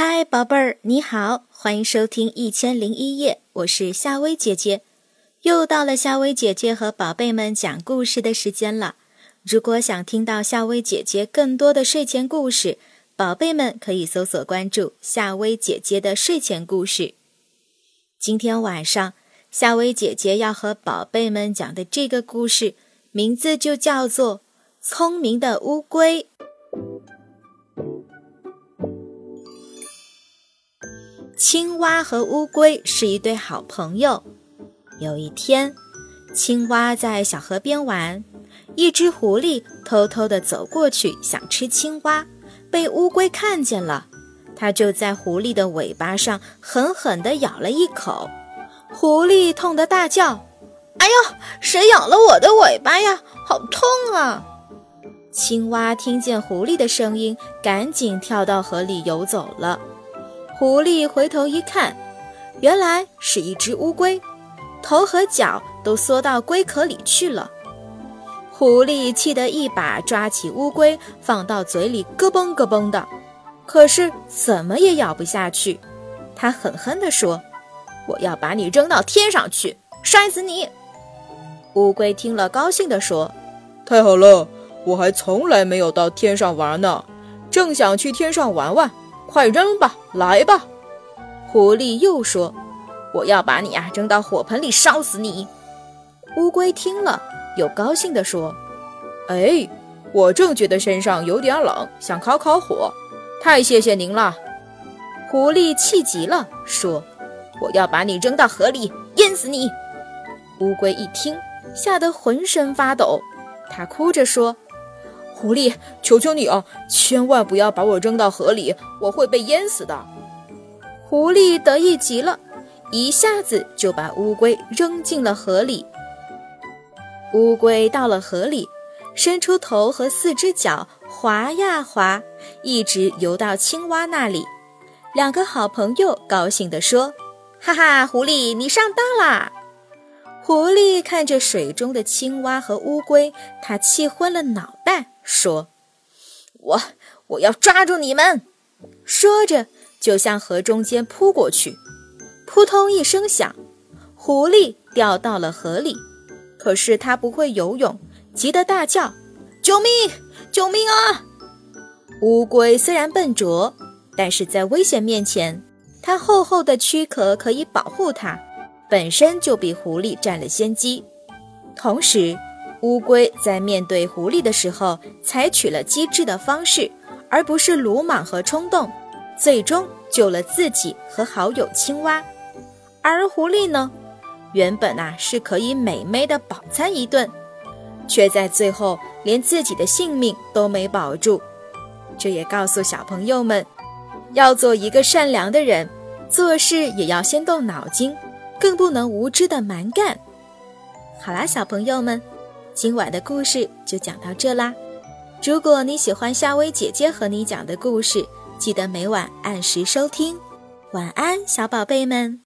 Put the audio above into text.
嗨，宝贝儿，你好，欢迎收听《一千零一夜》，我是夏薇姐姐。又到了夏薇姐姐和宝贝们讲故事的时间了。如果想听到夏薇姐姐更多的睡前故事，宝贝们可以搜索关注夏薇姐姐的睡前故事。今天晚上，夏薇姐姐要和宝贝们讲的这个故事，名字就叫做《聪明的乌龟》。青蛙和乌龟是一对好朋友。有一天，青蛙在小河边玩，一只狐狸偷偷地走过去想吃青蛙，被乌龟看见了，它就在狐狸的尾巴上狠狠地咬了一口，狐狸痛得大叫：“哎呦，谁咬了我的尾巴呀？好痛啊！”青蛙听见狐狸的声音，赶紧跳到河里游走了。狐狸回头一看，原来是一只乌龟，头和脚都缩到龟壳里去了。狐狸气得一把抓起乌龟，放到嘴里咯嘣咯嘣的，可是怎么也咬不下去。他狠狠地说：“我要把你扔到天上去，摔死你！”乌龟听了，高兴地说：“太好了，我还从来没有到天上玩呢，正想去天上玩玩。”快扔吧，来吧！狐狸又说：“我要把你啊扔到火盆里烧死你。”乌龟听了，又高兴地说：“哎，我正觉得身上有点冷，想烤烤火，太谢谢您了。”狐狸气急了，说：“我要把你扔到河里，淹死你！”乌龟一听，吓得浑身发抖，他哭着说。狐狸，求求你啊，千万不要把我扔到河里，我会被淹死的。狐狸得意极了，一下子就把乌龟扔进了河里。乌龟到了河里，伸出头和四只脚，划呀划，一直游到青蛙那里。两个好朋友高兴地说：“哈哈，狐狸，你上当啦！”狐狸看着水中的青蛙和乌龟，它气昏了脑袋，说：“我我要抓住你们！”说着就向河中间扑过去。扑通一声响，狐狸掉到了河里。可是它不会游泳，急得大叫：“救命！救命啊！”乌龟虽然笨拙，但是在危险面前，它厚厚的躯壳可以保护它。本身就比狐狸占了先机，同时，乌龟在面对狐狸的时候采取了机智的方式，而不是鲁莽和冲动，最终救了自己和好友青蛙。而狐狸呢，原本啊是可以美美的饱餐一顿，却在最后连自己的性命都没保住。这也告诉小朋友们，要做一个善良的人，做事也要先动脑筋。更不能无知的蛮干。好啦，小朋友们，今晚的故事就讲到这啦。如果你喜欢夏薇姐姐和你讲的故事，记得每晚按时收听。晚安，小宝贝们。